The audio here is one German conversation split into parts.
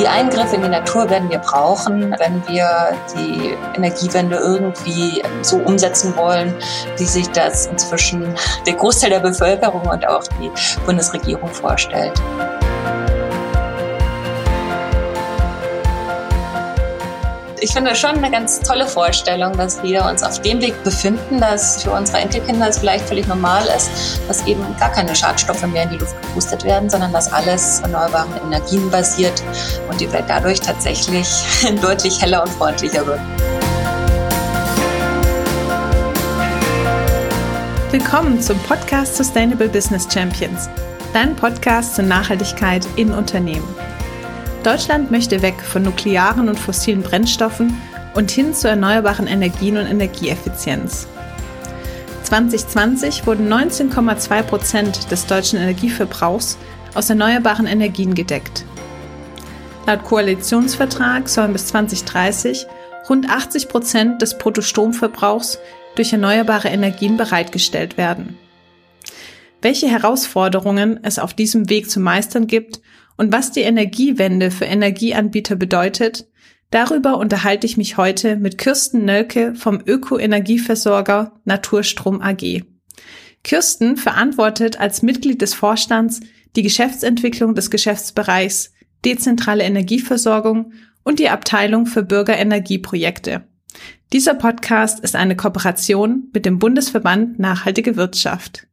Die Eingriffe in die Natur werden wir brauchen, wenn wir die Energiewende irgendwie so umsetzen wollen, wie sich das inzwischen der Großteil der Bevölkerung und auch die Bundesregierung vorstellt. Ich finde schon eine ganz tolle Vorstellung, dass wir uns auf dem Weg befinden, dass für unsere Enkelkinder es vielleicht völlig normal ist, dass eben gar keine Schadstoffe mehr in die Luft gepustet werden, sondern dass alles erneuerbaren Energien basiert und die Welt dadurch tatsächlich deutlich heller und freundlicher wird. Willkommen zum Podcast Sustainable Business Champions, dein Podcast zur Nachhaltigkeit in Unternehmen. Deutschland möchte weg von nuklearen und fossilen Brennstoffen und hin zu erneuerbaren Energien und Energieeffizienz. 2020 wurden 19,2 Prozent des deutschen Energieverbrauchs aus erneuerbaren Energien gedeckt. Laut Koalitionsvertrag sollen bis 2030 rund 80 Prozent des Bruttostromverbrauchs durch erneuerbare Energien bereitgestellt werden. Welche Herausforderungen es auf diesem Weg zu meistern gibt und was die Energiewende für Energieanbieter bedeutet, darüber unterhalte ich mich heute mit Kirsten Nölke vom Öko-Energieversorger Naturstrom AG. Kirsten verantwortet als Mitglied des Vorstands die Geschäftsentwicklung des Geschäftsbereichs Dezentrale Energieversorgung und die Abteilung für Bürgerenergieprojekte. Dieser Podcast ist eine Kooperation mit dem Bundesverband Nachhaltige Wirtschaft.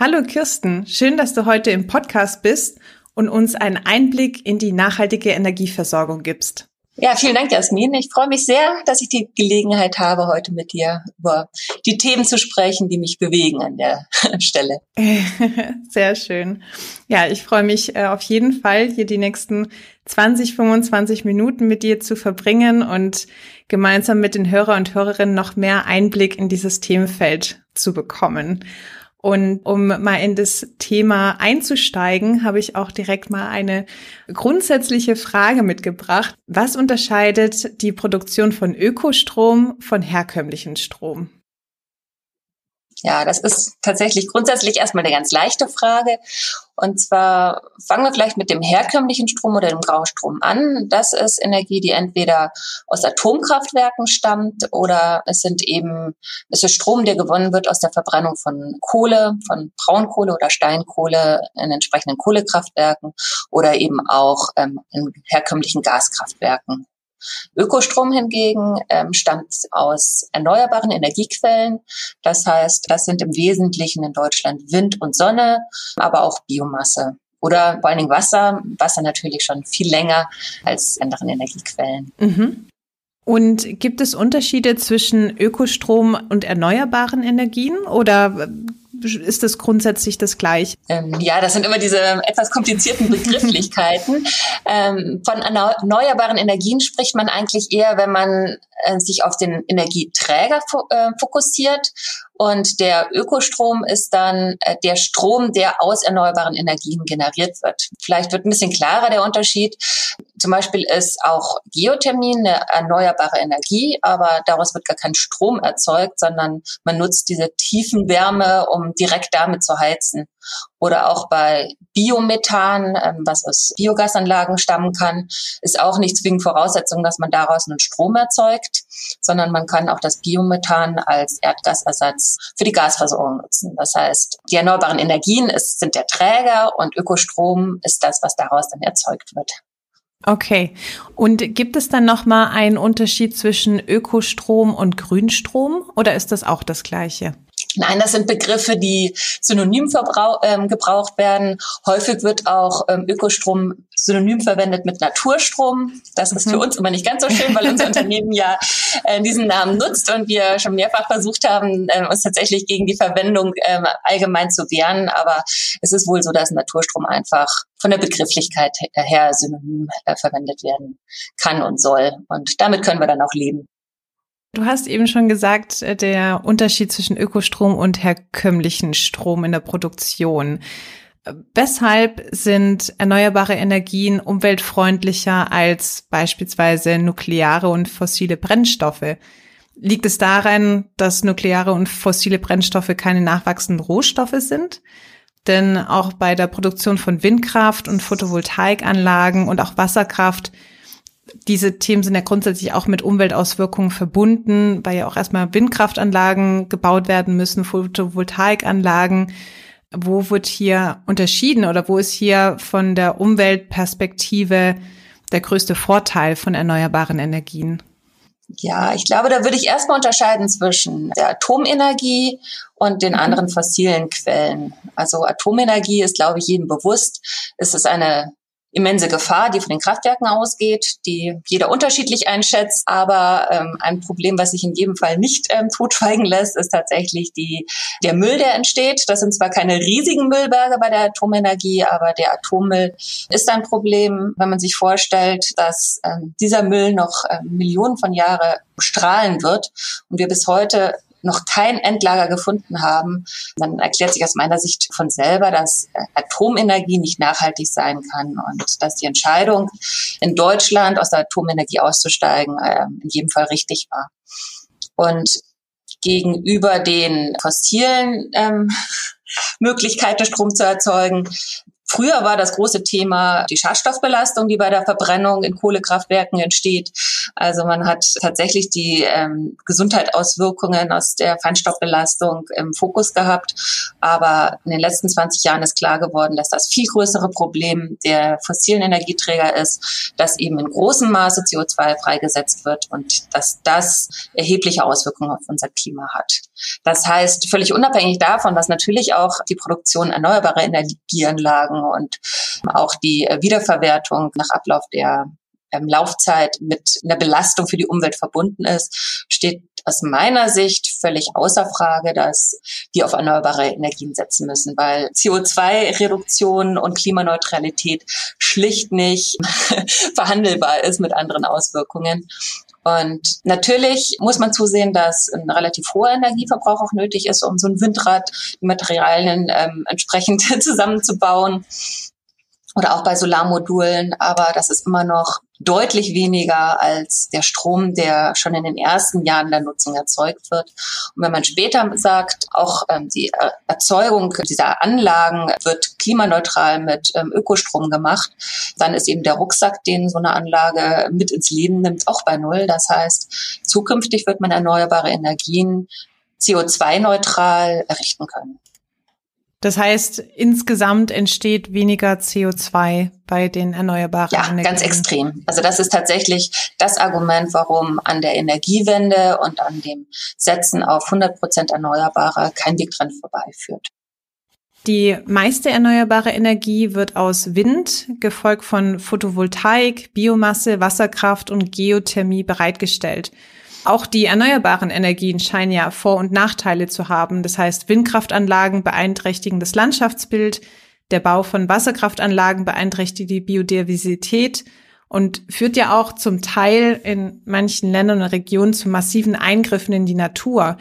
Hallo Kirsten, schön, dass du heute im Podcast bist und uns einen Einblick in die nachhaltige Energieversorgung gibst. Ja, vielen Dank, Jasmin. Ich freue mich sehr, dass ich die Gelegenheit habe, heute mit dir über die Themen zu sprechen, die mich bewegen an der Stelle. Sehr schön. Ja, ich freue mich äh, auf jeden Fall, hier die nächsten 20, 25 Minuten mit dir zu verbringen und gemeinsam mit den Hörer und Hörerinnen noch mehr Einblick in dieses Themenfeld zu bekommen. Und um mal in das Thema einzusteigen, habe ich auch direkt mal eine grundsätzliche Frage mitgebracht. Was unterscheidet die Produktion von Ökostrom von herkömmlichen Strom? Ja, das ist tatsächlich grundsätzlich erstmal eine ganz leichte Frage. Und zwar fangen wir vielleicht mit dem herkömmlichen Strom oder dem Graustrom an. Das ist Energie, die entweder aus Atomkraftwerken stammt oder es sind eben, es ist Strom, der gewonnen wird aus der Verbrennung von Kohle, von Braunkohle oder Steinkohle in entsprechenden Kohlekraftwerken oder eben auch ähm, in herkömmlichen Gaskraftwerken. Ökostrom hingegen ähm, stammt aus erneuerbaren Energiequellen. Das heißt, das sind im Wesentlichen in Deutschland Wind und Sonne, aber auch Biomasse. Oder vor allen Dingen Wasser. Wasser natürlich schon viel länger als anderen Energiequellen. Mhm. Und gibt es Unterschiede zwischen Ökostrom und erneuerbaren Energien oder ist das grundsätzlich das gleiche? Ähm, ja, das sind immer diese etwas komplizierten Begrifflichkeiten. ähm, von erneuerbaren Energien spricht man eigentlich eher, wenn man äh, sich auf den Energieträger fo äh, fokussiert. Und der Ökostrom ist dann äh, der Strom, der aus erneuerbaren Energien generiert wird. Vielleicht wird ein bisschen klarer der Unterschied. Zum Beispiel ist auch Geothermie eine erneuerbare Energie, aber daraus wird gar kein Strom erzeugt, sondern man nutzt diese tiefen Wärme, um direkt damit zu heizen. Oder auch bei Biomethan, ähm, was aus Biogasanlagen stammen kann, ist auch nicht zwingend Voraussetzung, dass man daraus einen Strom erzeugt, sondern man kann auch das Biomethan als Erdgasersatz für die Gasversorgung nutzen. Das heißt, die erneuerbaren Energien ist, sind der Träger und Ökostrom ist das, was daraus dann erzeugt wird. Okay. Und gibt es dann noch mal einen Unterschied zwischen Ökostrom und Grünstrom oder ist das auch das gleiche? Nein, das sind Begriffe, die synonym ähm, gebraucht werden. Häufig wird auch ähm, Ökostrom synonym verwendet mit Naturstrom. Das ist mhm. für uns immer nicht ganz so schön, weil unser Unternehmen ja äh, diesen Namen nutzt und wir schon mehrfach versucht haben, äh, uns tatsächlich gegen die Verwendung äh, allgemein zu wehren. Aber es ist wohl so, dass Naturstrom einfach von der Begrifflichkeit her synonym äh, verwendet werden kann und soll. Und damit können wir dann auch leben. Du hast eben schon gesagt, äh, der Unterschied zwischen Ökostrom und herkömmlichen Strom in der Produktion. Weshalb sind erneuerbare Energien umweltfreundlicher als beispielsweise nukleare und fossile Brennstoffe? Liegt es daran, dass nukleare und fossile Brennstoffe keine nachwachsenden Rohstoffe sind? denn auch bei der Produktion von Windkraft und Photovoltaikanlagen und auch Wasserkraft diese Themen sind ja grundsätzlich auch mit Umweltauswirkungen verbunden, weil ja auch erstmal Windkraftanlagen gebaut werden müssen, Photovoltaikanlagen. Wo wird hier unterschieden oder wo ist hier von der Umweltperspektive der größte Vorteil von erneuerbaren Energien? Ja, ich glaube, da würde ich erstmal unterscheiden zwischen der Atomenergie und den mhm. anderen fossilen Quellen. Also Atomenergie ist, glaube ich, jedem bewusst. Es ist eine immense Gefahr, die von den Kraftwerken ausgeht, die jeder unterschiedlich einschätzt. Aber ähm, ein Problem, was sich in jedem Fall nicht ähm, totschweigen lässt, ist tatsächlich die, der Müll, der entsteht. Das sind zwar keine riesigen Müllberge bei der Atomenergie, aber der Atommüll ist ein Problem, wenn man sich vorstellt, dass ähm, dieser Müll noch ähm, Millionen von Jahre strahlen wird und wir bis heute noch kein Endlager gefunden haben, dann erklärt sich aus meiner Sicht von selber, dass Atomenergie nicht nachhaltig sein kann und dass die Entscheidung, in Deutschland aus der Atomenergie auszusteigen, ähm, in jedem Fall richtig war. Und gegenüber den fossilen ähm, Möglichkeiten, Strom zu erzeugen, Früher war das große Thema die Schadstoffbelastung, die bei der Verbrennung in Kohlekraftwerken entsteht. Also man hat tatsächlich die ähm, Gesundheitsauswirkungen aus der Feinstaubbelastung im Fokus gehabt. Aber in den letzten 20 Jahren ist klar geworden, dass das viel größere Problem der fossilen Energieträger ist, dass eben in großem Maße CO2 freigesetzt wird und dass das erhebliche Auswirkungen auf unser Klima hat. Das heißt, völlig unabhängig davon, dass natürlich auch die Produktion erneuerbarer Energieanlagen und auch die äh, Wiederverwertung nach Ablauf der ähm, Laufzeit mit einer Belastung für die Umwelt verbunden ist, steht aus meiner Sicht völlig außer Frage, dass wir auf erneuerbare Energien setzen müssen, weil CO2-Reduktion und Klimaneutralität schlicht nicht verhandelbar ist mit anderen Auswirkungen. Und natürlich muss man zusehen, dass ein relativ hoher Energieverbrauch auch nötig ist, um so ein Windrad, die Materialien ähm, entsprechend zusammenzubauen. Oder auch bei Solarmodulen, aber das ist immer noch deutlich weniger als der Strom, der schon in den ersten Jahren der Nutzung erzeugt wird. Und wenn man später sagt, auch ähm, die Erzeugung dieser Anlagen wird klimaneutral mit ähm, Ökostrom gemacht, dann ist eben der Rucksack, den so eine Anlage mit ins Leben nimmt, auch bei Null. Das heißt, zukünftig wird man erneuerbare Energien CO2-neutral errichten können. Das heißt, insgesamt entsteht weniger CO2 bei den erneuerbaren ja, Energien. Ja, ganz extrem. Also das ist tatsächlich das Argument, warum an der Energiewende und an dem Setzen auf 100 Prozent Erneuerbare kein Weg dran vorbeiführt. Die meiste erneuerbare Energie wird aus Wind, gefolgt von Photovoltaik, Biomasse, Wasserkraft und Geothermie bereitgestellt. Auch die erneuerbaren Energien scheinen ja Vor- und Nachteile zu haben. Das heißt, Windkraftanlagen beeinträchtigen das Landschaftsbild, der Bau von Wasserkraftanlagen beeinträchtigt die Biodiversität und führt ja auch zum Teil in manchen Ländern und Regionen zu massiven Eingriffen in die Natur.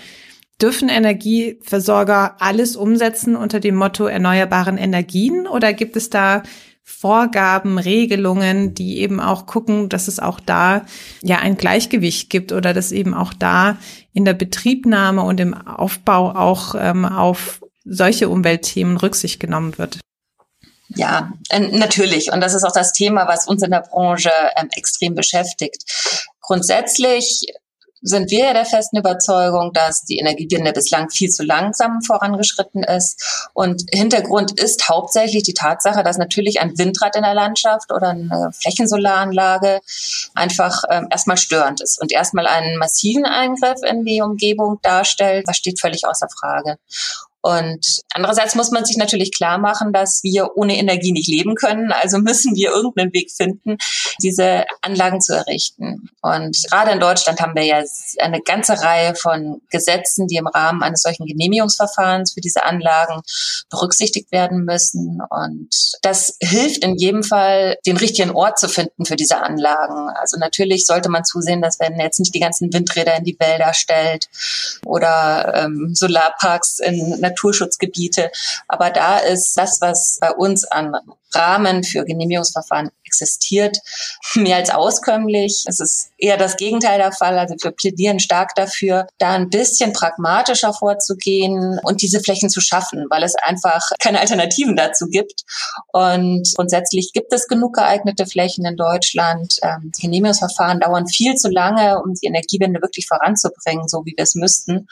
Dürfen Energieversorger alles umsetzen unter dem Motto erneuerbaren Energien oder gibt es da Vorgaben, Regelungen, die eben auch gucken, dass es auch da ja ein Gleichgewicht gibt oder dass eben auch da in der Betriebnahme und im Aufbau auch ähm, auf solche Umweltthemen Rücksicht genommen wird. Ja, natürlich. Und das ist auch das Thema, was uns in der Branche ähm, extrem beschäftigt. Grundsätzlich sind wir der festen Überzeugung, dass die Energiewende bislang viel zu langsam vorangeschritten ist. Und Hintergrund ist hauptsächlich die Tatsache, dass natürlich ein Windrad in der Landschaft oder eine Flächensolaranlage einfach ähm, erstmal störend ist und erstmal einen massiven Eingriff in die Umgebung darstellt. Das steht völlig außer Frage. Und andererseits muss man sich natürlich klar machen, dass wir ohne Energie nicht leben können. Also müssen wir irgendeinen Weg finden, diese Anlagen zu errichten. Und gerade in Deutschland haben wir ja eine ganze Reihe von Gesetzen, die im Rahmen eines solchen Genehmigungsverfahrens für diese Anlagen berücksichtigt werden müssen. Und das hilft in jedem Fall, den richtigen Ort zu finden für diese Anlagen. Also natürlich sollte man zusehen, dass wenn jetzt nicht die ganzen Windräder in die Wälder stellt oder ähm, Solarparks in Naturschutzgebiete. Aber da ist das, was bei uns an Rahmen für Genehmigungsverfahren existiert, mehr als auskömmlich. Es ist eher das Gegenteil der Fall. Also wir plädieren stark dafür, da ein bisschen pragmatischer vorzugehen und diese Flächen zu schaffen, weil es einfach keine Alternativen dazu gibt. Und grundsätzlich gibt es genug geeignete Flächen in Deutschland. Ähm, Genehmigungsverfahren dauern viel zu lange, um die Energiewende wirklich voranzubringen, so wie wir es müssten.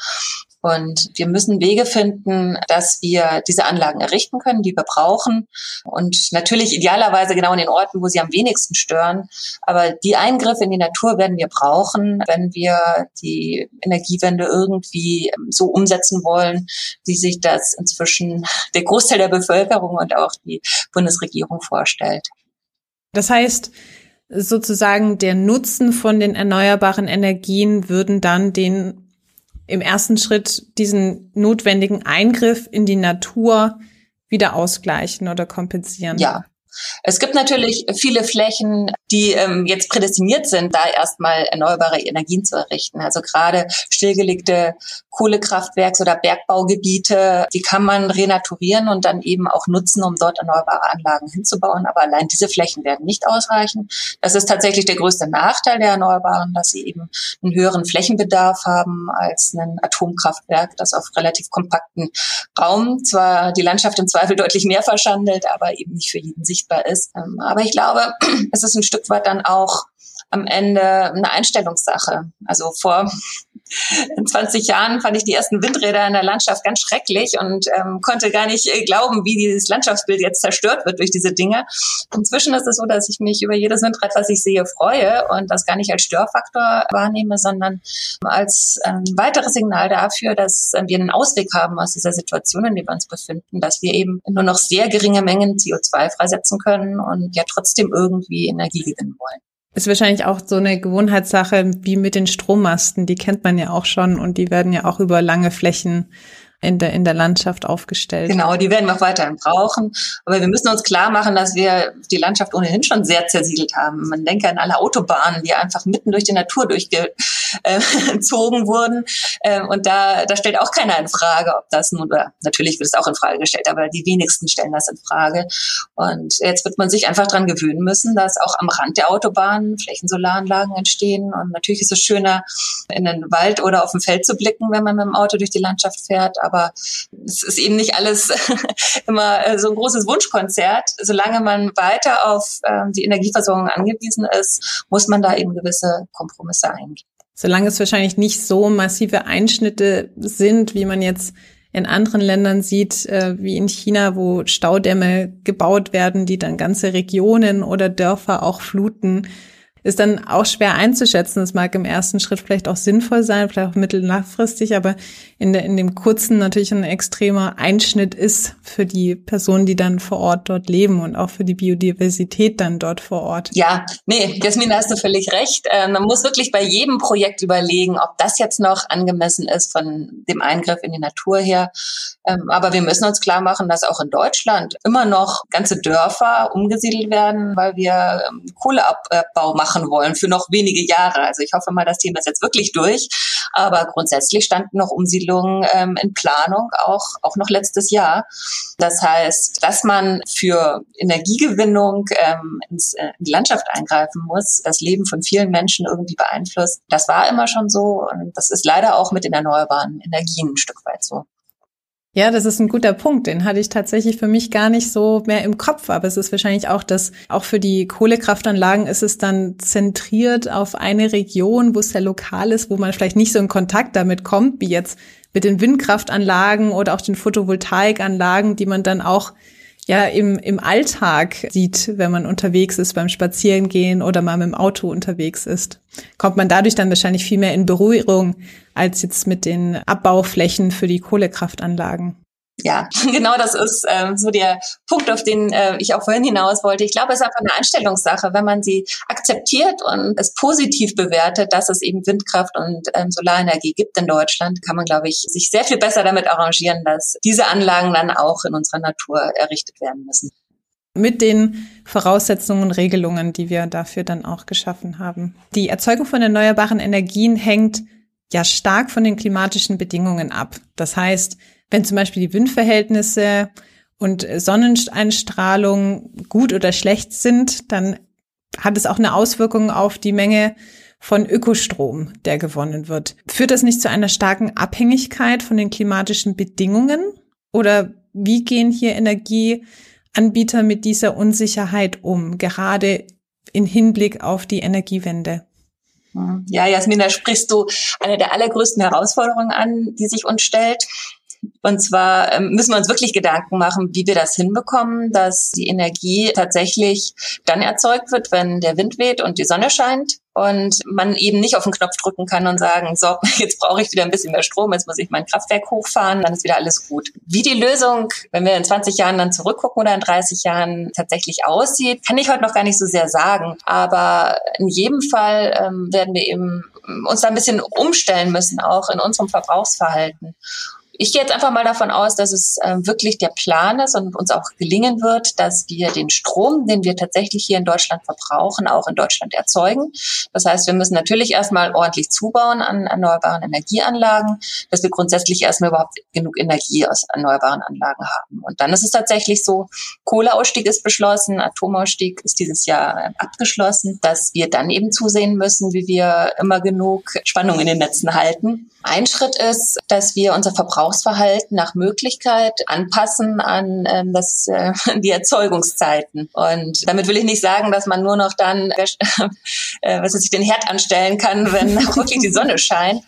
Und wir müssen Wege finden, dass wir diese Anlagen errichten können, die wir brauchen. Und natürlich idealerweise genau in den Orten, wo sie am wenigsten stören. Aber die Eingriffe in die Natur werden wir brauchen, wenn wir die Energiewende irgendwie so umsetzen wollen, wie sich das inzwischen der Großteil der Bevölkerung und auch die Bundesregierung vorstellt. Das heißt, sozusagen der Nutzen von den erneuerbaren Energien würden dann den im ersten Schritt diesen notwendigen Eingriff in die Natur wieder ausgleichen oder kompensieren. Ja, es gibt natürlich viele Flächen, die ähm, jetzt prädestiniert sind, da erstmal erneuerbare Energien zu errichten. Also gerade stillgelegte Kohlekraftwerks- oder Bergbaugebiete, die kann man renaturieren und dann eben auch nutzen, um dort erneuerbare Anlagen hinzubauen. Aber allein diese Flächen werden nicht ausreichen. Das ist tatsächlich der größte Nachteil der Erneuerbaren, dass sie eben einen höheren Flächenbedarf haben als ein Atomkraftwerk, das auf relativ kompakten Raum zwar die Landschaft im Zweifel deutlich mehr verschandelt, aber eben nicht für jeden sichtbar ist. Ähm, aber ich glaube, es ist ein Stück weit dann auch am Ende eine Einstellungssache. Also vor in 20 Jahren fand ich die ersten Windräder in der Landschaft ganz schrecklich und ähm, konnte gar nicht äh, glauben, wie dieses Landschaftsbild jetzt zerstört wird durch diese Dinge. Inzwischen ist es so, dass ich mich über jedes Windrad, was ich sehe, freue und das gar nicht als Störfaktor wahrnehme, sondern als ein weiteres Signal dafür, dass äh, wir einen Ausweg haben aus dieser Situation, in der wir uns befinden, dass wir eben nur noch sehr geringe Mengen CO2 freisetzen können und ja trotzdem irgendwie Energie gewinnen wollen. Ist wahrscheinlich auch so eine Gewohnheitssache wie mit den Strommasten. Die kennt man ja auch schon und die werden ja auch über lange Flächen in der, in der Landschaft aufgestellt. Genau, die werden wir auch weiterhin brauchen. Aber wir müssen uns klar machen, dass wir die Landschaft ohnehin schon sehr zersiedelt haben. Man denke an alle Autobahnen, die einfach mitten durch die Natur durchgezogen äh, wurden. Ähm, und da, da stellt auch keiner in Frage, ob das nun, oder natürlich wird es auch in Frage gestellt, aber die wenigsten stellen das in Frage. Und jetzt wird man sich einfach dran gewöhnen müssen, dass auch am Rand der Autobahnen Flächensolaranlagen entstehen. Und natürlich ist es schöner, in den Wald oder auf dem Feld zu blicken, wenn man mit dem Auto durch die Landschaft fährt aber es ist eben nicht alles immer äh, so ein großes Wunschkonzert. Solange man weiter auf ähm, die Energieversorgung angewiesen ist, muss man da eben gewisse Kompromisse eingehen. Solange es wahrscheinlich nicht so massive Einschnitte sind, wie man jetzt in anderen Ländern sieht, äh, wie in China, wo Staudämme gebaut werden, die dann ganze Regionen oder Dörfer auch fluten, ist dann auch schwer einzuschätzen. Das mag im ersten Schritt vielleicht auch sinnvoll sein, vielleicht auch mittel-langfristig, aber in, der, in dem kurzen natürlich ein extremer Einschnitt ist für die Personen, die dann vor Ort dort leben und auch für die Biodiversität dann dort vor Ort. Ja, nee, Jasmin, da hast du völlig recht. Äh, man muss wirklich bei jedem Projekt überlegen, ob das jetzt noch angemessen ist von dem Eingriff in die Natur her. Ähm, aber wir müssen uns klar machen, dass auch in Deutschland immer noch ganze Dörfer umgesiedelt werden, weil wir ähm, Kohleabbau machen wollen für noch wenige Jahre. Also ich hoffe mal, das Thema ist jetzt wirklich durch. Aber grundsätzlich standen noch Umsiedlungen ähm, in Planung, auch, auch noch letztes Jahr. Das heißt, dass man für Energiegewinnung äh, in die Landschaft eingreifen muss, das Leben von vielen Menschen irgendwie beeinflusst. Das war immer schon so und das ist leider auch mit den erneuerbaren Energien ein Stück weit so. Ja, das ist ein guter Punkt. Den hatte ich tatsächlich für mich gar nicht so mehr im Kopf. Aber es ist wahrscheinlich auch das, auch für die Kohlekraftanlagen ist es dann zentriert auf eine Region, wo es sehr lokal ist, wo man vielleicht nicht so in Kontakt damit kommt, wie jetzt mit den Windkraftanlagen oder auch den Photovoltaikanlagen, die man dann auch ja im, im Alltag sieht, wenn man unterwegs ist, beim Spazierengehen oder mal mit dem Auto unterwegs ist. Kommt man dadurch dann wahrscheinlich viel mehr in Berührung als jetzt mit den Abbauflächen für die Kohlekraftanlagen. Ja, genau das ist ähm, so der Punkt, auf den äh, ich auch vorhin hinaus wollte. Ich glaube, es ist einfach eine Einstellungssache. Wenn man sie akzeptiert und es positiv bewertet, dass es eben Windkraft und ähm, Solarenergie gibt in Deutschland, kann man, glaube ich, sich sehr viel besser damit arrangieren, dass diese Anlagen dann auch in unserer Natur errichtet werden müssen. Mit den Voraussetzungen und Regelungen, die wir dafür dann auch geschaffen haben. Die Erzeugung von erneuerbaren Energien hängt ja stark von den klimatischen Bedingungen ab. Das heißt, Wenn zum Beispiel die Windverhältnisse und Sonneneinstrahlung gut oder schlecht sind, dann hat es auch eine Auswirkung auf die Menge von Ökostrom, der gewonnen wird. Führt das nicht zu einer starken Abhängigkeit von den klimatischen Bedingungen? Oder wie gehen hier Energieanbieter mit dieser Unsicherheit um, gerade in Hinblick auf die Energiewende? Ja, Jasmin, da sprichst du eine der allergrößten Herausforderungen an, die sich uns stellt. Und zwar ähm, müssen wir uns wirklich Gedanken machen, wie wir das hinbekommen, dass die Energie tatsächlich dann erzeugt wird, wenn der Wind weht und die Sonne scheint und man eben nicht auf den Knopf drücken kann und sagen, so, jetzt brauche ich wieder ein bisschen mehr Strom, jetzt muss ich mein Kraftwerk hochfahren, dann ist wieder alles gut. Wie die Lösung, wenn wir in 20 Jahren dann zurückgucken oder in 30 Jahren tatsächlich aussieht, kann ich heute noch gar nicht so sehr sagen. Aber in jedem Fall ähm, werden wir eben uns da ein bisschen umstellen müssen, auch in unserem Verbrauchsverhalten ich gehe jetzt einfach mal davon aus, dass es äh, wirklich der Plan ist und uns auch gelingen wird, dass wir den Strom, den wir tatsächlich hier in Deutschland verbrauchen, auch in Deutschland erzeugen. Das heißt, wir müssen natürlich erstmal ordentlich zubauen an erneuerbaren Energieanlagen, dass wir grundsätzlich erstmal überhaupt genug Energie aus erneuerbaren Anlagen haben. Und dann ist es tatsächlich so, Kohleausstieg ist beschlossen, Atomausstieg ist dieses Jahr äh, abgeschlossen, dass wir dann eben zusehen müssen, wie wir immer genug Spannung in den Netzen halten. Ein Schritt ist, dass wir unser Verbrauch Verbrauchsverhalten nach Möglichkeit anpassen an ähm, das, äh, die Erzeugungszeiten. Und damit will ich nicht sagen, dass man nur noch dann, äh, was weiß ich, den Herd anstellen kann, wenn wirklich die Sonne scheint,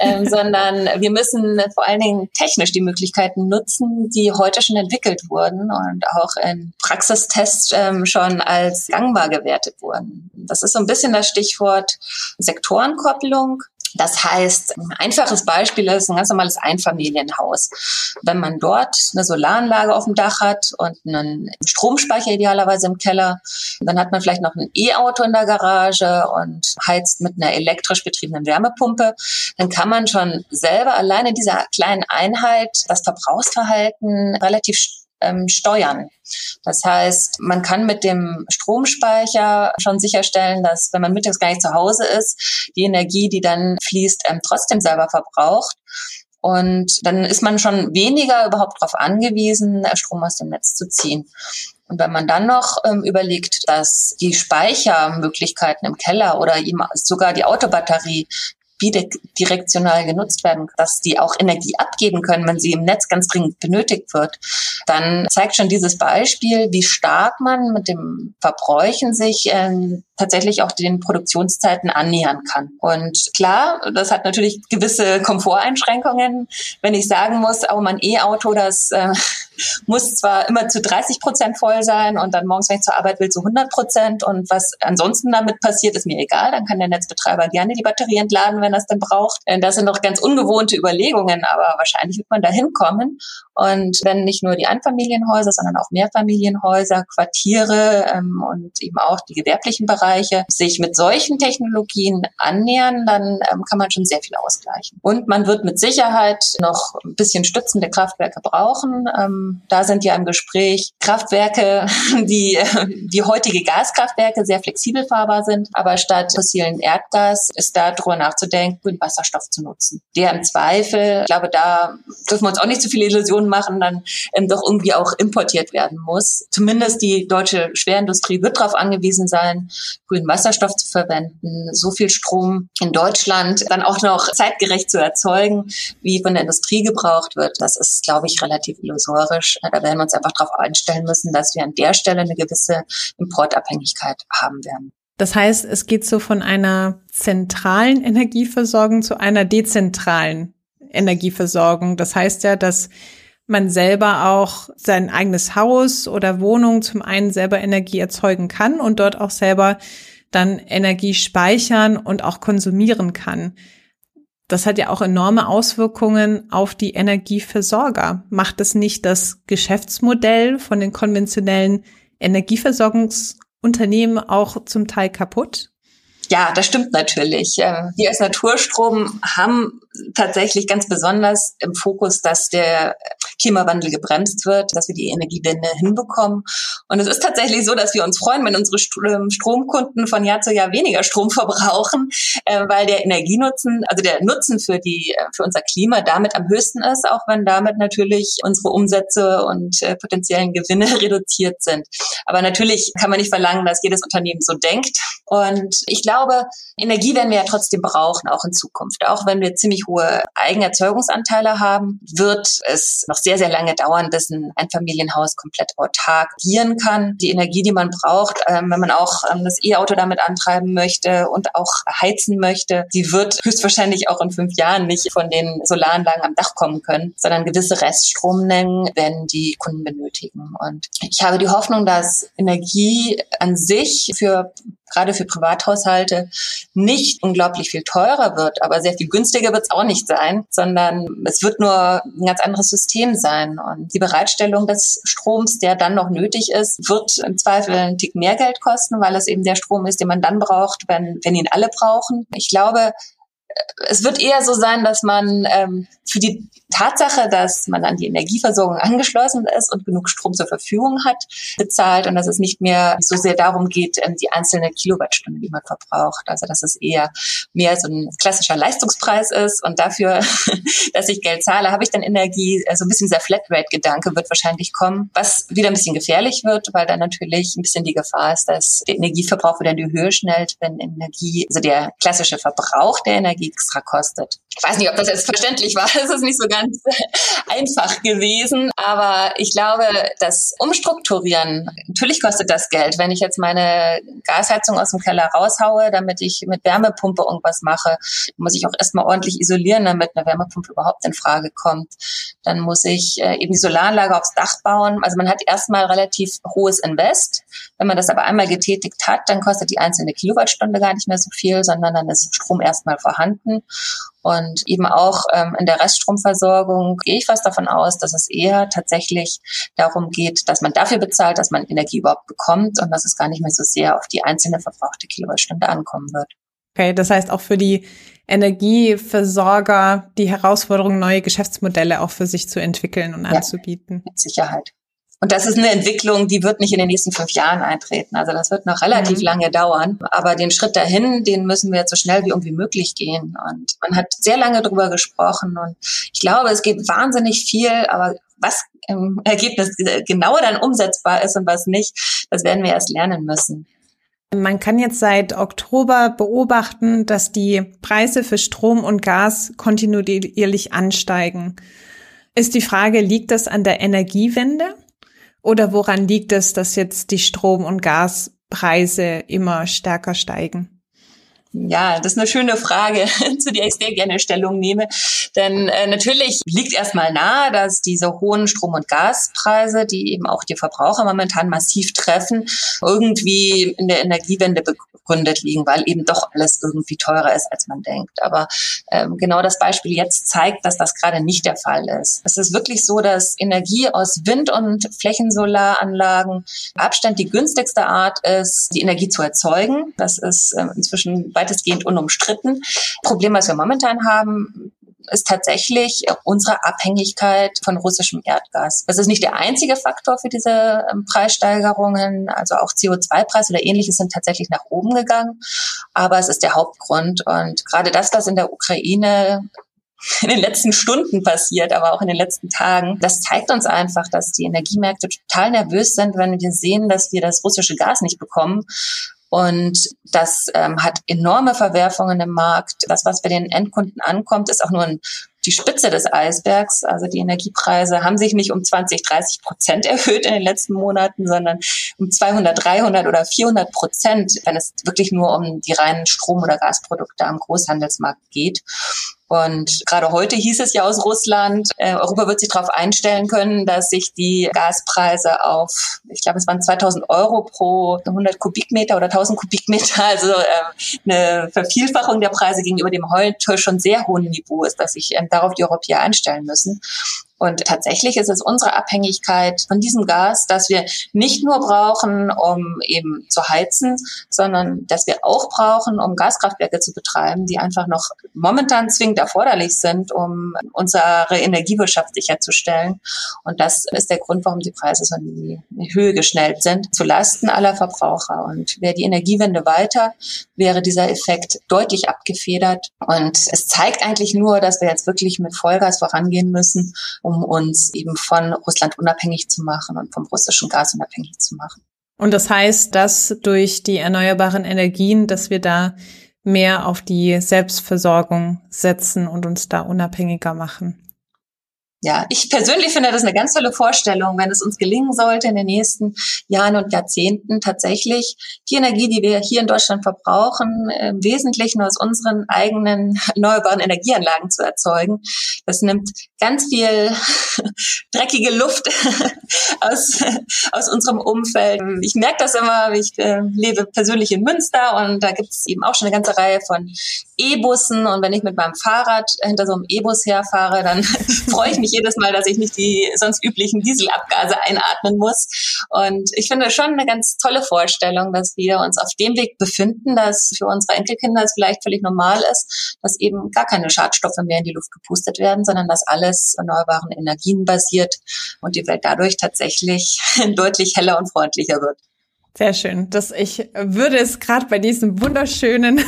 ähm, sondern wir müssen vor allen Dingen technisch die Möglichkeiten nutzen, die heute schon entwickelt wurden und auch in Praxistests ähm, schon als gangbar gewertet wurden. Das ist so ein bisschen das Stichwort Sektorenkopplung. Das heißt, ein einfaches Beispiel ist ein ganz normales Einfamilienhaus. Wenn man dort eine Solaranlage auf dem Dach hat und einen Stromspeicher idealerweise im Keller, dann hat man vielleicht noch ein E-Auto in der Garage und heizt mit einer elektrisch betriebenen Wärmepumpe, dann kann man schon selber allein in dieser kleinen Einheit das Verbrauchsverhalten relativ ähm, steuern. Das heißt, man kann mit dem Stromspeicher schon sicherstellen, dass wenn man mittags gar nicht zu Hause ist, die Energie, die dann fließt, ähm, trotzdem selber verbraucht. Und dann ist man schon weniger überhaupt darauf angewiesen, Strom aus dem Netz zu ziehen. Und wenn man dann noch ähm, überlegt, dass die Speichermöglichkeiten im Keller oder sogar die Autobatterie bidirektional genutzt werden, dass die auch Energie abgeben können, wenn sie im Netz ganz dringend benötigt wird, dann zeigt schon dieses Beispiel, wie stark man mit dem Verbräuchen sich ähm, tatsächlich auch den Produktionszeiten annähern kann. Und klar, das hat natürlich gewisse Komforteinschränkungen. Wenn ich sagen muss, oh, mein E-Auto, das äh, muss zwar immer zu 30 Prozent voll sein und dann morgens, wenn ich zur Arbeit will, zu 100 Prozent und was ansonsten damit passiert, ist mir egal. Dann kann der Netzbetreiber gerne die Batterie entladen, wenn er es denn braucht. Äh, das sind noch ganz ungewohnte Überlegungen, aber wahrscheinlich wird man da hinkommen. Und wenn nicht nur die Einfamilienhäuser, sondern auch Mehrfamilienhäuser, Quartiere ähm, und eben auch die gewerblichen Bereiche sich mit solchen Technologien annähern, dann ähm, kann man schon sehr viel ausgleichen. Und man wird mit Sicherheit noch ein bisschen stützende Kraftwerke brauchen. Ähm, da sind ja im Gespräch Kraftwerke, die die heutige Gaskraftwerke sehr flexibel fahrbar sind, aber statt fossilen Erdgas ist da drüber nachzudenken, grünen Wasserstoff zu nutzen. Der im Zweifel, ich glaube, da dürfen wir uns auch nicht zu viele Illusionen machen, dann ähm, doch irgendwie auch importiert werden muss. Zumindest die deutsche Schwerindustrie wird darauf angewiesen sein, grünen Wasserstoff zu verwenden, so viel Strom in Deutschland dann auch noch zeitgerecht zu erzeugen, wie von der Industrie gebraucht wird. Das ist, glaube ich, relativ illusorisch. Da werden wir uns einfach darauf einstellen müssen, dass wir an der Stelle eine gewisse Importabhängigkeit haben werden. Das heißt, es geht so von einer zentralen Energieversorgung zu einer dezentralen Energieversorgung. Das heißt ja, dass man selber auch sein eigenes Haus oder Wohnung zum einen selber Energie erzeugen kann und dort auch selber dann Energie speichern und auch konsumieren kann. Das hat ja auch enorme Auswirkungen auf die Energieversorger. Macht es nicht das Geschäftsmodell von den konventionellen Energieversorgungsunternehmen auch zum Teil kaputt? Ja, das stimmt natürlich. Ähm, wir als Naturstrom haben tatsächlich ganz besonders im Fokus, dass der Klimawandel gebremst wird, dass wir die Energiewende hinbekommen. Und es ist tatsächlich so, dass wir uns freuen, wenn unsere ähm, Stromkunden von Jahr zu Jahr weniger Strom verbrauchen, äh, weil der Energienutzen, also der Nutzen für die äh, für unser Klima damit am höchsten ist, auch wenn damit natürlich unsere Umsätze und äh, potenziellen Gewinne reduziert sind. Aber natürlich kann man nicht verlangen, dass jedes Unternehmen so denkt. Und ich glaube, Energie werden wir ja trotzdem brauchen, auch in Zukunft. Auch wenn wir ziemlich hohe Eigenerzeugungsanteile haben, wird es noch sehr, sehr lange dauern, bis ein Einfamilienhaus komplett autark agieren kann. Die Energie, die man braucht, ähm, wenn man auch ähm, das E-Auto damit antreiben möchte und auch heizen möchte, die wird höchstwahrscheinlich auch in fünf Jahren nicht von den Solaranlagen am Dach kommen können, sondern gewisse Reststrommengen werden die Kunden benötigen. Und ich habe die Hoffnung, dass Energie an sich für gerade für Privathaushalte nicht unglaublich viel teurer wird, aber sehr viel günstiger wird es auch nicht sein, sondern es wird nur ein ganz anderes System sein. Und die Bereitstellung des Stroms, der dann noch nötig ist, wird im Zweifel einen Tick mehr Geld kosten, weil es eben der Strom ist, den man dann braucht, wenn, wenn ihn alle brauchen. Ich glaube, es wird eher so sein, dass man ähm, für die Tatsache, dass man an die Energieversorgung angeschlossen ist und genug Strom zur Verfügung hat, bezahlt und dass es nicht mehr so sehr darum geht, ähm, die einzelne Kilowattstunde, die man verbraucht. Also dass es eher mehr so ein klassischer Leistungspreis ist und dafür, dass ich Geld zahle, habe ich dann Energie. Also ein bisschen dieser Flatrate-Gedanke wird wahrscheinlich kommen, was wieder ein bisschen gefährlich wird, weil dann natürlich ein bisschen die Gefahr ist, dass der Energieverbrauch wieder in die Höhe schnellt, wenn Energie, also der klassische Verbrauch der Energie extra kostet. Ich weiß nicht, ob das jetzt verständlich war. Es ist nicht so ganz einfach gewesen, aber ich glaube, das Umstrukturieren, natürlich kostet das Geld. Wenn ich jetzt meine Gasheizung aus dem Keller raushaue, damit ich mit Wärmepumpe irgendwas mache, muss ich auch erstmal ordentlich isolieren, damit eine Wärmepumpe überhaupt in Frage kommt. Dann muss ich äh, eben die Solaranlage aufs Dach bauen. Also man hat erstmal relativ hohes Invest. Wenn man das aber einmal getätigt hat, dann kostet die einzelne Kilowattstunde gar nicht mehr so viel, sondern dann ist Strom erstmal vorhanden. Und eben auch ähm, in der Reststromversorgung gehe ich fast davon aus, dass es eher tatsächlich darum geht, dass man dafür bezahlt, dass man Energie überhaupt bekommt und dass es gar nicht mehr so sehr auf die einzelne verbrauchte Kilowattstunde ankommen wird. Okay, das heißt auch für die Energieversorger die Herausforderung, neue Geschäftsmodelle auch für sich zu entwickeln und anzubieten. Ja, mit Sicherheit. Und das ist eine Entwicklung, die wird nicht in den nächsten fünf Jahren eintreten. Also das wird noch relativ mhm. lange dauern. Aber den Schritt dahin, den müssen wir jetzt so schnell wie irgendwie möglich gehen. Und man hat sehr lange drüber gesprochen. Und ich glaube, es geht wahnsinnig viel, aber was im Ergebnis genau dann umsetzbar ist und was nicht, das werden wir erst lernen müssen. Man kann jetzt seit Oktober beobachten, dass die Preise für Strom und Gas kontinuierlich ansteigen. Ist die Frage, liegt das an der Energiewende? Oder woran liegt es, dass jetzt die Strom- und Gaspreise immer stärker steigen? Ja, das ist eine schöne Frage, zu der ich sehr gerne Stellung nehme. Denn äh, natürlich liegt erstmal nahe, dass diese hohen Strom- und Gaspreise, die eben auch die Verbraucher momentan massiv treffen, irgendwie in der Energiewende begründet liegen, weil eben doch alles irgendwie teurer ist, als man denkt. Aber ähm, genau das Beispiel jetzt zeigt, dass das gerade nicht der Fall ist. Es ist wirklich so, dass Energie aus Wind- und Flächensolaranlagen Abstand die günstigste Art ist, die Energie zu erzeugen. Das ist äh, inzwischen weitestgehend unumstritten. Problem, was wir momentan haben, ist tatsächlich unsere Abhängigkeit von russischem Erdgas. Das ist nicht der einzige Faktor für diese ähm, Preissteigerungen. Also auch CO2-Preis oder ähnliches sind tatsächlich nach oben gegangen. Aber es ist der Hauptgrund. Und gerade das, was in der Ukraine in den letzten Stunden passiert, aber auch in den letzten Tagen. Das zeigt uns einfach, dass die Energiemärkte total nervös sind, wenn wir sehen, dass wir das russische Gas nicht bekommen und das ähm, hat enorme Verwerfungen im Markt. Das, was bei den Endkunden ankommt, ist auch nur ein, die Spitze des Eisbergs. Also die Energiepreise haben sich nicht um 20, 30 Prozent erhöht in den letzten Monaten, sondern um 200, 300 oder 400 Prozent, wenn es wirklich nur um die reinen Strom- oder Gasprodukte am Großhandelsmarkt geht. Und gerade heute hieß es ja aus Russland, äh, Europa wird sich darauf einstellen können, dass sich die Gaspreise auf, ich glaube, es waren 2000 Euro pro 100 Kubikmeter oder 1000 Kubikmeter, also äh, eine Vervielfachung der Preise gegenüber dem heute schon sehr hohen Niveau ist, dass sich äh, darauf die Europäer einstellen müssen. Und tatsächlich ist es unsere Abhängigkeit von diesem Gas, dass wir nicht nur brauchen, um eben zu heizen, sondern dass wir auch brauchen, um Gaskraftwerke zu betreiben, die einfach noch momentan zwingend erforderlich sind, um unsere Energiewirtschaft sicherzustellen. Und das ist der Grund, warum die Preise so in die Höhe geschnellt sind, zu Lasten aller Verbraucher. Und wäre die Energiewende weiter, wäre dieser Effekt deutlich abgefedert. Und es zeigt eigentlich nur, dass wir jetzt wirklich mit Vollgas vorangehen müssen, um uns eben von Russland unabhängig zu machen und vom russischen Gas unabhängig zu machen. Und das heißt, dass durch die erneuerbaren Energien, dass wir da mehr auf die Selbstversorgung setzen und uns da unabhängiger machen. Ja, ich persönlich finde das eine ganz tolle Vorstellung, wenn es uns gelingen sollte, in den nächsten Jahren und Jahrzehnten tatsächlich die Energie, die wir hier in Deutschland verbrauchen, im Wesentlichen aus unseren eigenen erneuerbaren Energieanlagen zu erzeugen. Das nimmt ganz viel dreckige Luft aus, aus unserem Umfeld. Ich merke das immer, ich äh, lebe persönlich in Münster und da gibt es eben auch schon eine ganze Reihe von E-Bussen und wenn ich mit meinem Fahrrad hinter so einem E-Bus herfahre, dann freue ich mich jedes Mal, dass ich nicht die sonst üblichen Dieselabgase einatmen muss. Und ich finde schon eine ganz tolle Vorstellung, dass wir uns auf dem Weg befinden, dass für unsere Enkelkinder es vielleicht völlig normal ist, dass eben gar keine Schadstoffe mehr in die Luft gepustet werden, sondern dass alles erneuerbaren Energien basiert und die Welt dadurch tatsächlich deutlich heller und freundlicher wird. Sehr schön. Das, ich würde es gerade bei diesem wunderschönen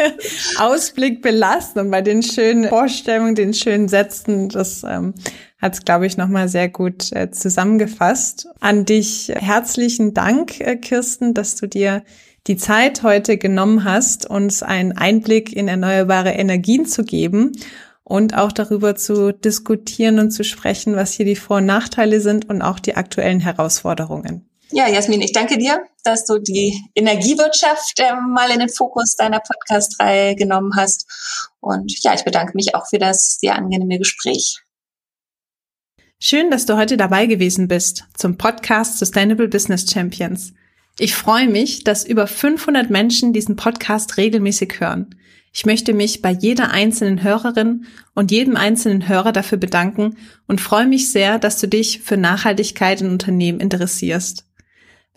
Ausblick belassen und bei den schönen Vorstellungen, den schönen Sätzen. Das ähm, hat es, glaube ich, nochmal sehr gut äh, zusammengefasst. An dich herzlichen Dank, äh, Kirsten, dass du dir die Zeit heute genommen hast, uns einen Einblick in erneuerbare Energien zu geben und auch darüber zu diskutieren und zu sprechen, was hier die Vor- und Nachteile sind und auch die aktuellen Herausforderungen. Ja, Jasmin, ich danke dir, dass du die Energiewirtschaft äh, mal in den Fokus deiner Podcast-Reihe genommen hast. Und ja, ich bedanke mich auch für das sehr angenehme Gespräch. Schön, dass du heute dabei gewesen bist zum Podcast Sustainable Business Champions. Ich freue mich, dass über 500 Menschen diesen Podcast regelmäßig hören. Ich möchte mich bei jeder einzelnen Hörerin und jedem einzelnen Hörer dafür bedanken und freue mich sehr, dass du dich für Nachhaltigkeit in Unternehmen interessierst.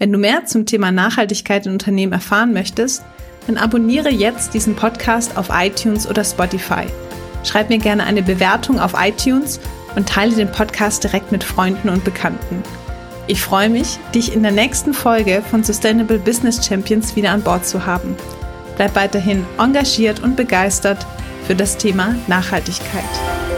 Wenn du mehr zum Thema Nachhaltigkeit in Unternehmen erfahren möchtest, dann abonniere jetzt diesen Podcast auf iTunes oder Spotify. Schreib mir gerne eine Bewertung auf iTunes und teile den Podcast direkt mit Freunden und Bekannten. Ich freue mich, dich in der nächsten Folge von Sustainable Business Champions wieder an Bord zu haben. Bleib weiterhin engagiert und begeistert für das Thema Nachhaltigkeit.